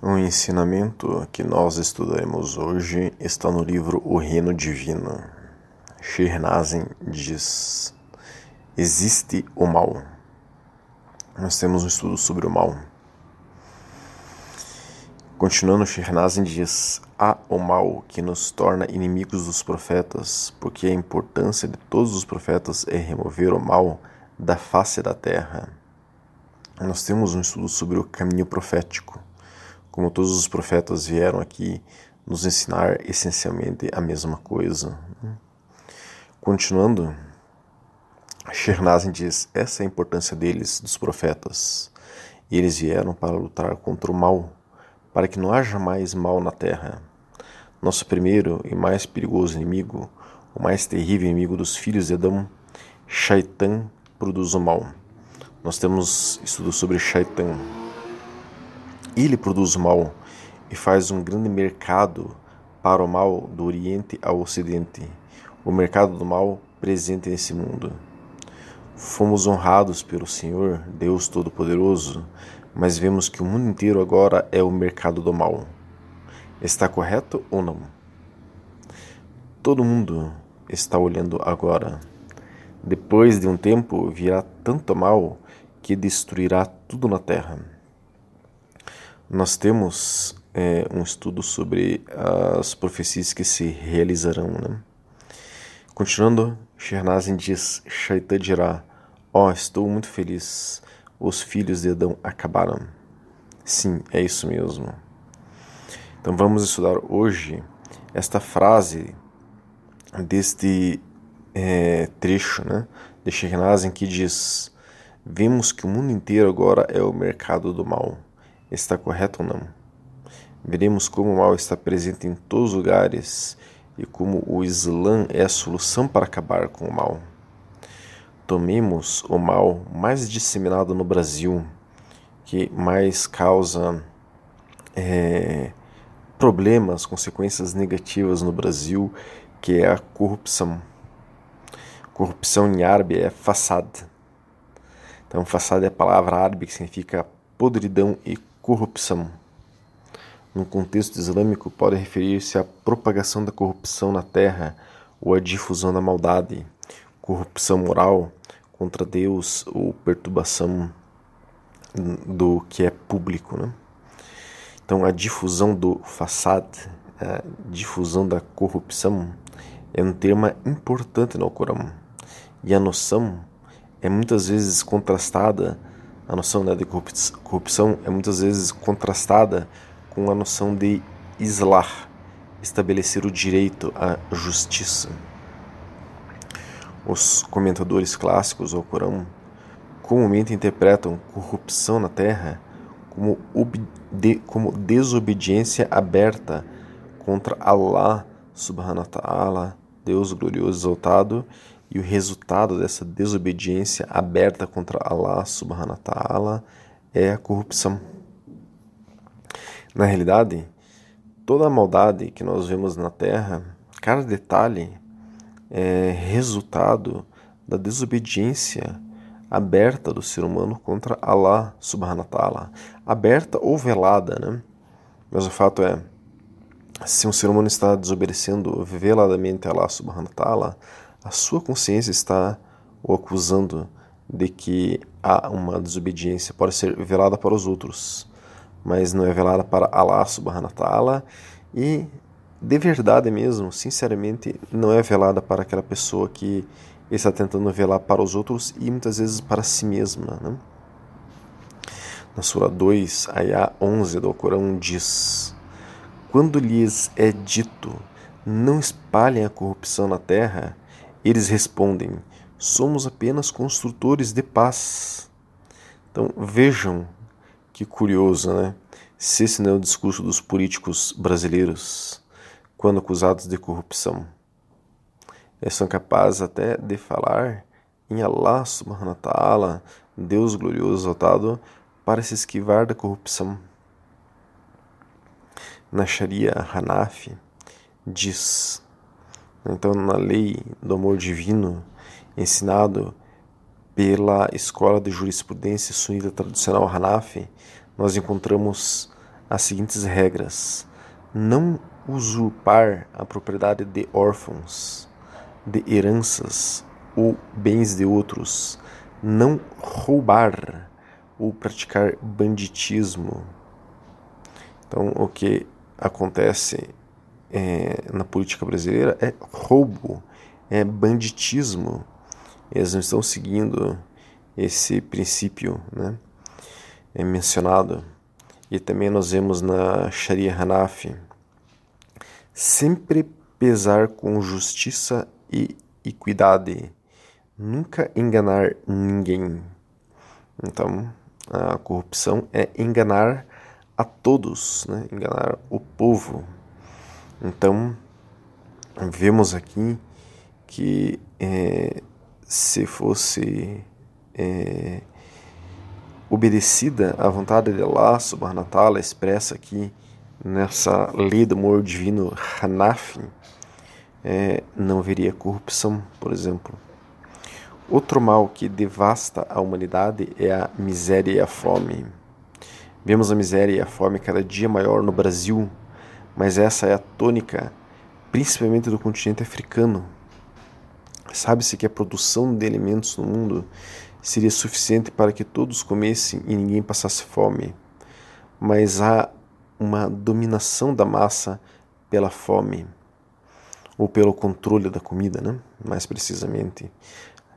O ensinamento que nós estudaremos hoje está no livro O Reino Divino. Shirnazen diz: Existe o mal. Nós temos um estudo sobre o mal. Continuando, Shirnazen diz: Há o mal que nos torna inimigos dos profetas, porque a importância de todos os profetas é remover o mal da face da terra. Nós temos um estudo sobre o caminho profético como todos os profetas vieram aqui nos ensinar essencialmente a mesma coisa. Continuando, Shernazin diz: essa é a importância deles, dos profetas. Eles vieram para lutar contra o mal, para que não haja mais mal na terra. Nosso primeiro e mais perigoso inimigo, o mais terrível inimigo dos filhos de Adão, Shaitan, produz o mal. Nós temos estudo sobre Shaitan ele produz mal e faz um grande mercado para o mal do Oriente ao Ocidente, o mercado do mal presente nesse mundo. Fomos honrados pelo Senhor, Deus Todo-Poderoso, mas vemos que o mundo inteiro agora é o mercado do mal. Está correto ou não? Todo mundo está olhando agora. Depois de um tempo virá tanto mal que destruirá tudo na terra. Nós temos é, um estudo sobre as profecias que se realizarão. Né? Continuando, Shernazin diz: Shaitan dirá: Ó, oh, estou muito feliz, os filhos de Adão acabaram. Sim, é isso mesmo. Então vamos estudar hoje esta frase deste é, trecho né, de Shernazin que diz: Vemos que o mundo inteiro agora é o mercado do mal está correto ou não. Veremos como o mal está presente em todos os lugares e como o Islã é a solução para acabar com o mal. Tomemos o mal mais disseminado no Brasil, que mais causa é, problemas, consequências negativas no Brasil, que é a corrupção. Corrupção em árabe é façad. Então, façad é a palavra árabe que significa podridão e Corrupção. No contexto islâmico, pode referir-se à propagação da corrupção na terra ou à difusão da maldade, corrupção moral contra Deus ou perturbação do que é público. Né? Então, a difusão do façad, a difusão da corrupção, é um termo importante no Corão. E a noção é muitas vezes contrastada a noção né, de corrupção é muitas vezes contrastada com a noção de islar, estabelecer o direito à justiça. Os comentadores clássicos ao Corão comumente interpretam corrupção na terra como, de, como desobediência aberta contra Allah subhanahu wa ta'ala, Deus glorioso exaltado, e o resultado dessa desobediência aberta contra Allah subhanahu wa ta'ala é a corrupção. Na realidade, toda a maldade que nós vemos na terra, cada detalhe é resultado da desobediência aberta do ser humano contra Allah subhanahu wa ta'ala. Aberta ou velada, né? Mas o fato é, se um ser humano está desobedecendo veladamente a Allah subhanahu wa ta'ala, a sua consciência está o acusando de que há uma desobediência, pode ser velada para os outros, mas não é velada para Allah subhanahu wa ta'ala e de verdade mesmo, sinceramente, não é velada para aquela pessoa que está tentando velar para os outros e muitas vezes para si mesma. Né? Na Sura 2, Ayah 11 do Corão diz: Quando lhes é dito, não espalhem a corrupção na terra, eles respondem: somos apenas construtores de paz. Então vejam que curioso, né? Se esse não é o discurso dos políticos brasileiros quando acusados de corrupção. Eles são capazes até de falar em Allah subhanahu wa ta'ala, Deus glorioso exaltado, para se esquivar da corrupção. Na Sharia Hanafi diz então, na lei do amor divino, ensinado pela escola de jurisprudência sunita tradicional Hanafi, nós encontramos as seguintes regras: não usurpar a propriedade de órfãos, de heranças ou bens de outros, não roubar ou praticar banditismo. Então, o que acontece é, na política brasileira é roubo, é banditismo. Eles não estão seguindo esse princípio né, é mencionado. E também nós vemos na Sharia Hanafi sempre pesar com justiça e equidade, nunca enganar ninguém. Então, a corrupção é enganar a todos, né? enganar o povo. Então, vemos aqui que é, se fosse é, obedecida à vontade de Allah subhanahu wa ta'ala, expressa aqui nessa lei do amor divino Hanafi, é, não haveria corrupção, por exemplo. Outro mal que devasta a humanidade é a miséria e a fome. Vemos a miséria e a fome cada dia maior no Brasil, mas essa é a tônica, principalmente do continente africano. Sabe-se que a produção de alimentos no mundo seria suficiente para que todos comessem e ninguém passasse fome, mas há uma dominação da massa pela fome ou pelo controle da comida, né? mais precisamente,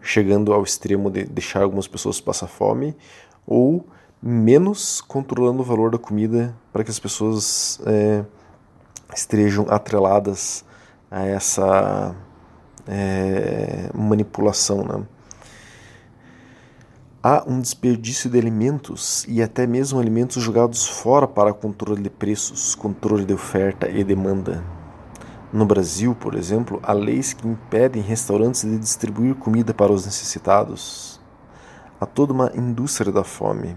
chegando ao extremo de deixar algumas pessoas passar fome ou menos controlando o valor da comida para que as pessoas é, estejam atreladas a essa é, manipulação. Né? Há um desperdício de alimentos e até mesmo alimentos jogados fora para controle de preços, controle de oferta e demanda. No Brasil, por exemplo, há leis que impedem restaurantes de distribuir comida para os necessitados. Há toda uma indústria da fome.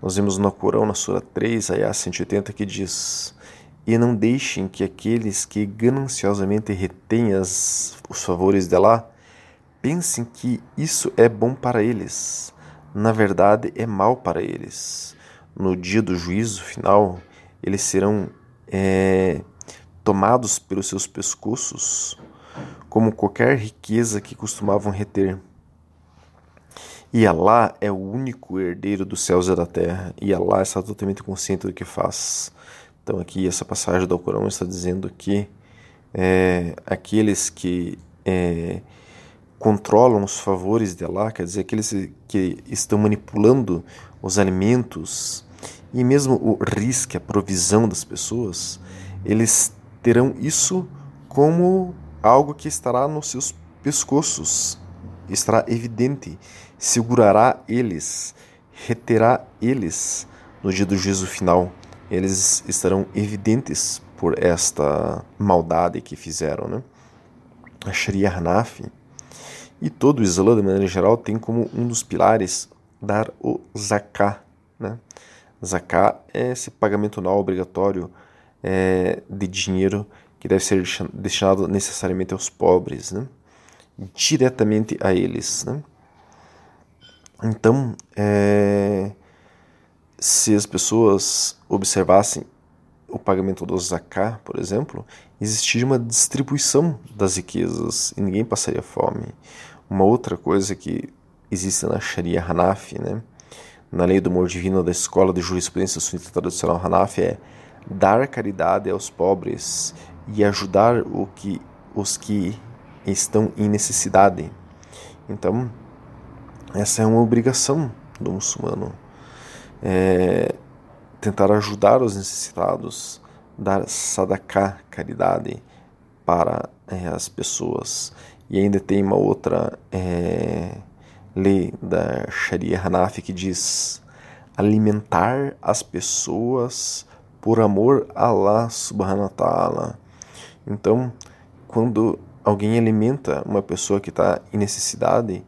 Nós vemos no Corão, na Sura 3, Ayah 180, que diz: E não deixem que aqueles que gananciosamente retêm as, os favores de Allah pensem que isso é bom para eles. Na verdade, é mal para eles. No dia do juízo final, eles serão é, tomados pelos seus pescoços, como qualquer riqueza que costumavam reter. E Alá é o único herdeiro dos céus e da terra, e Alá está totalmente consciente do que faz. Então, aqui, essa passagem do Alcorão está dizendo que é, aqueles que é, controlam os favores de Alá, quer dizer, aqueles que estão manipulando os alimentos e mesmo o risco, a provisão das pessoas, eles terão isso como algo que estará nos seus pescoços, estará evidente, segurará eles, reterá eles no dia do juízo final. Eles estarão evidentes por esta maldade que fizeram. Né? A Sharia Hanafi e todo o Islã, de maneira geral, tem como um dos pilares dar o zakah. Né? Zakah é esse pagamento não obrigatório é, de dinheiro que deve ser destinado necessariamente aos pobres, né? diretamente a eles. Né? Então, é, se as pessoas observassem o pagamento do zakat, por exemplo, existiria uma distribuição das riquezas e ninguém passaria fome. Uma outra coisa que existe na Sharia Hanafi, né? na lei do amor divino da escola de jurisprudência sunita tradicional Hanafi, é dar caridade aos pobres e ajudar o que, os que estão em necessidade. Então, essa é uma obrigação do muçulmano. É, tentar ajudar os necessitados, dar sadaqah, caridade, para é, as pessoas. E ainda tem uma outra é, lei da Sharia Hanafi que diz alimentar as pessoas por amor a Allah subhanahu wa ta'ala. Então, quando alguém alimenta uma pessoa que está em necessidade,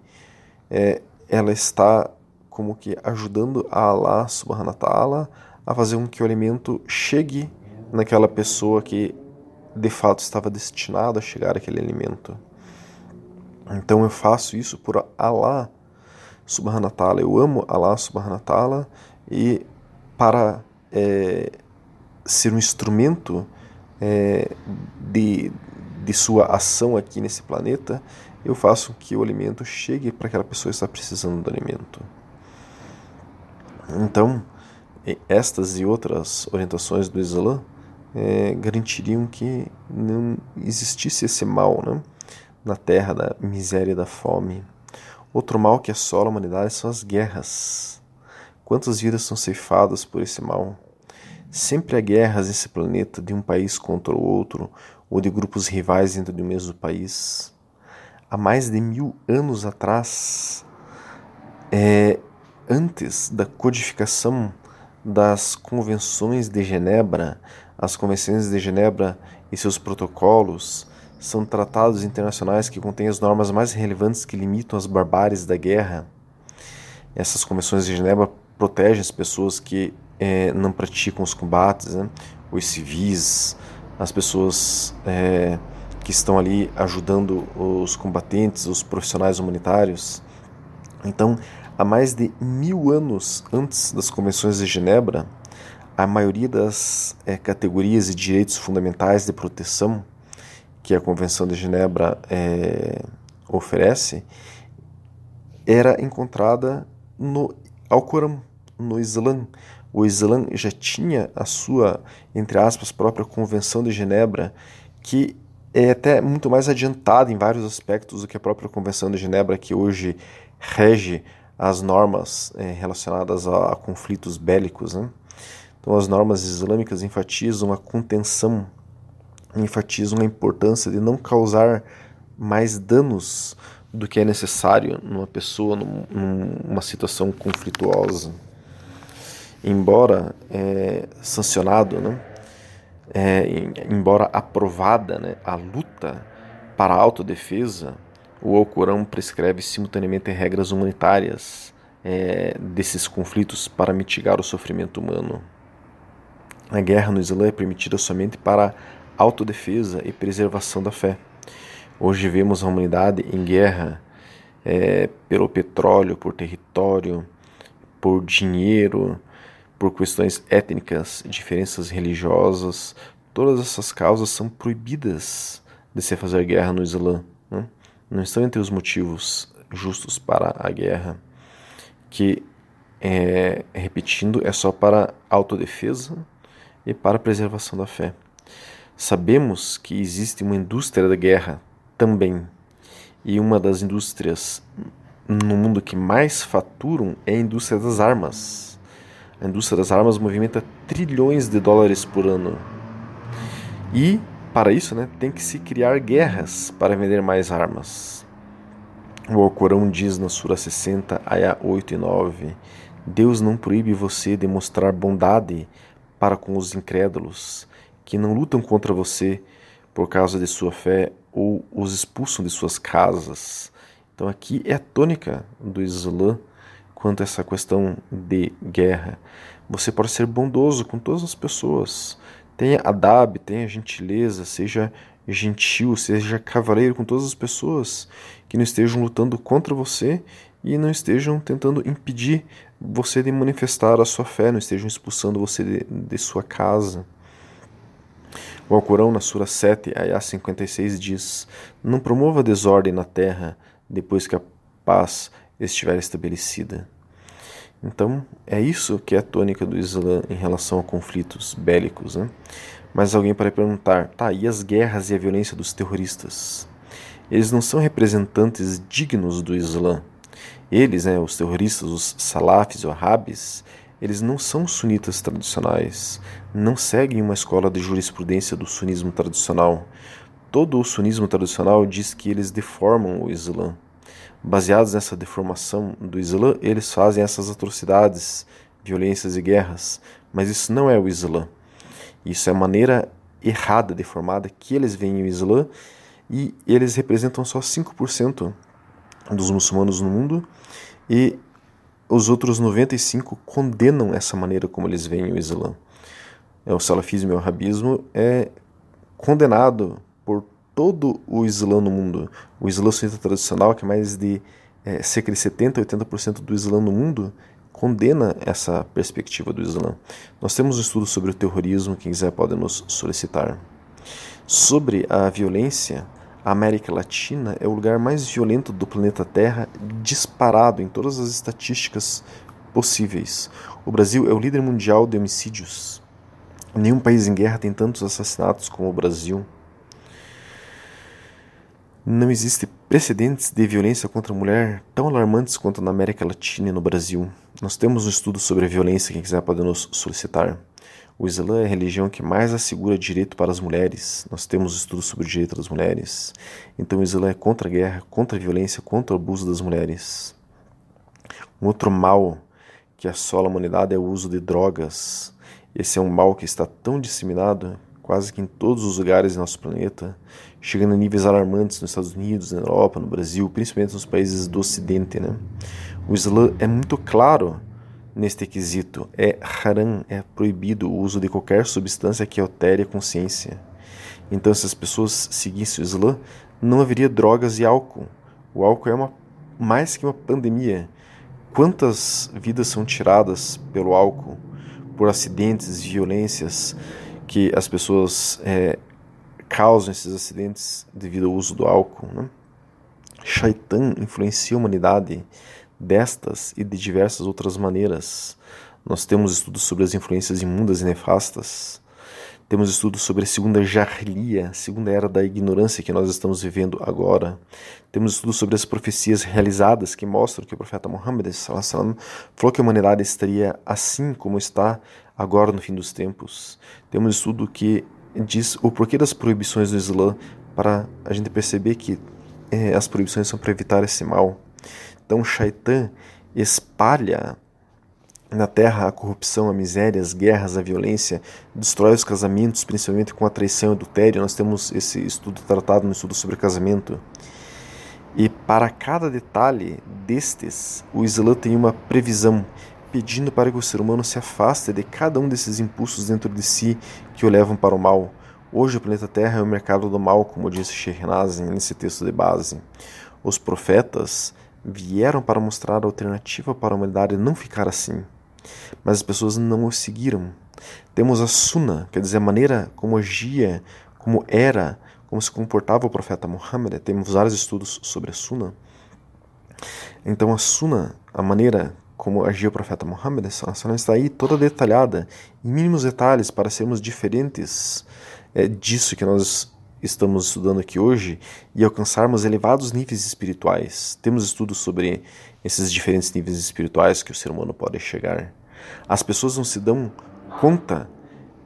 é, ela está como que ajudando a Allah subhanahu wa ta'ala a fazer com que o alimento chegue naquela pessoa que de fato estava destinado a chegar aquele alimento. Então eu faço isso por Allah subhanahu wa ta'ala. Eu amo Allah subhanahu wa ta'ala e para é, ser um instrumento é, de, de sua ação aqui nesse planeta, eu faço que o alimento chegue para aquela pessoa que está precisando do alimento. Então, estas e outras orientações do Islã é, garantiriam que não existisse esse mal né, na terra da miséria e da fome. Outro mal que assola a humanidade são as guerras. Quantas vidas são ceifadas por esse mal? Sempre há guerras nesse planeta de um país contra o outro, ou de grupos rivais dentro do mesmo país. Há mais de mil anos atrás, é, antes da codificação das convenções de Genebra, as convenções de Genebra e seus protocolos são tratados internacionais que contêm as normas mais relevantes que limitam as barbáries da guerra. Essas convenções de Genebra protegem as pessoas que é, não praticam os combates, né? os civis, as pessoas é, que estão ali ajudando os combatentes, os profissionais humanitários. Então, há mais de mil anos antes das convenções de Genebra, a maioria das é, categorias e direitos fundamentais de proteção que a Convenção de Genebra é, oferece era encontrada no Alcorão, no Islã. O Islã já tinha a sua, entre aspas, própria Convenção de Genebra, que é até muito mais adiantada em vários aspectos do que a própria Convenção de Genebra, que hoje rege as normas é, relacionadas a, a, conflitos bélicos. Né? Então, as normas islâmicas enfatizam a contenção, enfatizam a importância de não causar mais danos do que é necessário numa pessoa, num, numa situação conflituosa. Embora é, sancionado, né? É, embora aprovada né, a luta para a autodefesa, o Alcorão prescreve simultaneamente regras humanitárias é, desses conflitos para mitigar o sofrimento humano. A guerra no Islã é permitida somente para autodefesa e preservação da fé. Hoje vemos a humanidade em guerra é, pelo petróleo, por território, por dinheiro, por questões étnicas, diferenças religiosas. Todas essas causas são proibidas de se fazer guerra no Islã. Não estão entre os motivos justos para a guerra, que, é, repetindo, é só para autodefesa e para preservação da fé. Sabemos que existe uma indústria da guerra também, e uma das indústrias no mundo que mais faturam é a indústria das armas. A indústria das armas movimenta trilhões de dólares por ano. E para isso, né, tem que se criar guerras para vender mais armas. O Alcorão diz na Sura 60, Ayah 8 e 9: Deus não proíbe você de mostrar bondade para com os incrédulos, que não lutam contra você por causa de sua fé ou os expulsam de suas casas. Então, aqui é a tônica do Islã quanto a essa questão de guerra. Você pode ser bondoso com todas as pessoas, Tenha adab, tenha gentileza, seja gentil, seja cavaleiro com todas as pessoas que não estejam lutando contra você e não estejam tentando impedir você de manifestar a sua fé, não estejam expulsando você de, de sua casa. O Alcorão, na Sura 7, Ayah 56, diz: Não promova desordem na terra depois que a paz estiver estabelecida. Então, é isso que é a tônica do Islã em relação a conflitos bélicos. Né? Mas alguém pode perguntar: tá, e as guerras e a violência dos terroristas? Eles não são representantes dignos do Islã. Eles, né, os terroristas, os salafis, os wahhabis, eles não são sunitas tradicionais, não seguem uma escola de jurisprudência do sunismo tradicional. Todo o sunismo tradicional diz que eles deformam o Islã baseados nessa deformação do Islã, eles fazem essas atrocidades, violências e guerras. Mas isso não é o Islã. Isso é a maneira errada, deformada que eles veem o Islã e eles representam só 5% dos muçulmanos no mundo e os outros 95 condenam essa maneira como eles veem o Islã. É, o salafismo e o rabismo é condenado todo o Islã no mundo. O Islã sunita tradicional, que é mais de é, cerca de 70% a 80% do Islã no mundo, condena essa perspectiva do Islã. Nós temos um estudo sobre o terrorismo, quem quiser pode nos solicitar. Sobre a violência, a América Latina é o lugar mais violento do planeta Terra, disparado em todas as estatísticas possíveis. O Brasil é o líder mundial de homicídios. Nenhum país em guerra tem tantos assassinatos como o Brasil. Não existe precedentes de violência contra a mulher tão alarmantes quanto na América Latina e no Brasil. Nós temos um estudo sobre a violência, quem quiser pode nos solicitar. O Islã é a religião que mais assegura direito para as mulheres. Nós temos estudos sobre o direito das mulheres. Então o Islã é contra a guerra, contra a violência, contra o abuso das mulheres. Um outro mal que assola a humanidade é o uso de drogas. Esse é um mal que está tão disseminado quase que em todos os lugares do nosso planeta, chegando a níveis alarmantes nos Estados Unidos, na Europa, no Brasil, principalmente nos países do Ocidente. Né? O Islã é muito claro neste quesito. É haram, é proibido o uso de qualquer substância que altere a consciência. Então, se as pessoas seguissem o Islã, não haveria drogas e álcool. O álcool é uma, mais que uma pandemia. Quantas vidas são tiradas pelo álcool, por acidentes, violências, que as pessoas é, causam esses acidentes devido ao uso do álcool. Né? Shaitan influencia a humanidade destas e de diversas outras maneiras. Nós temos estudos sobre as influências imundas e nefastas. Temos estudos sobre a segunda Jahiliya, segunda era da ignorância que nós estamos vivendo agora. Temos estudos sobre as profecias realizadas que mostram que o profeta Muhammad falou que a humanidade estaria assim como está agora no fim dos tempos. Temos um estudo que diz o porquê das proibições do Islã para a gente perceber que é, as proibições são para evitar esse mal. Então, Shaitan espalha na terra a corrupção, a miséria, as guerras, a violência, destrói os casamentos, principalmente com a traição e adultério. Nós temos esse estudo tratado no estudo sobre casamento. E para cada detalhe destes, o Islã tem uma previsão pedindo para que o ser humano se afaste de cada um desses impulsos dentro de si que o levam para o mal. Hoje o planeta Terra é o mercado do mal, como disse Shehnazin nesse texto de base. Os profetas vieram para mostrar a alternativa para a humanidade não ficar assim, mas as pessoas não o seguiram. Temos a Sunna, quer dizer, a maneira como agia, como era, como se comportava o profeta Muhammad. Temos vários estudos sobre a Sunna. Então a Sunna, a maneira como agia o profeta Muhammad, está aí toda detalhada, em mínimos detalhes, para sermos diferentes é, disso que nós estamos estudando aqui hoje e alcançarmos elevados níveis espirituais. Temos estudos sobre esses diferentes níveis espirituais que o ser humano pode chegar. As pessoas não se dão conta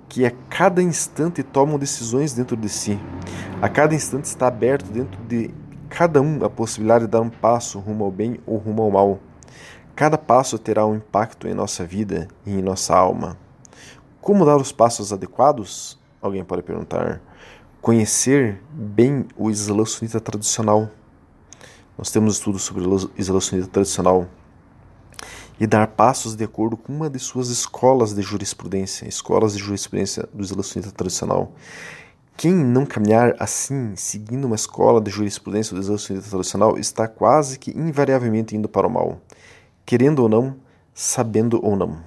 que a cada instante tomam decisões dentro de si. A cada instante está aberto dentro de cada um a possibilidade de dar um passo rumo ao bem ou rumo ao mal. Cada passo terá um impacto em nossa vida e em nossa alma. Como dar os passos adequados? Alguém pode perguntar. Conhecer bem o Islã sunita tradicional. Nós temos estudos sobre o Islã sunita tradicional. E dar passos de acordo com uma de suas escolas de jurisprudência, escolas de jurisprudência do Islã sunita tradicional. Quem não caminhar assim, seguindo uma escola de jurisprudência do Islã sunita tradicional, está quase que invariavelmente indo para o mal querendo ou não, sabendo ou não.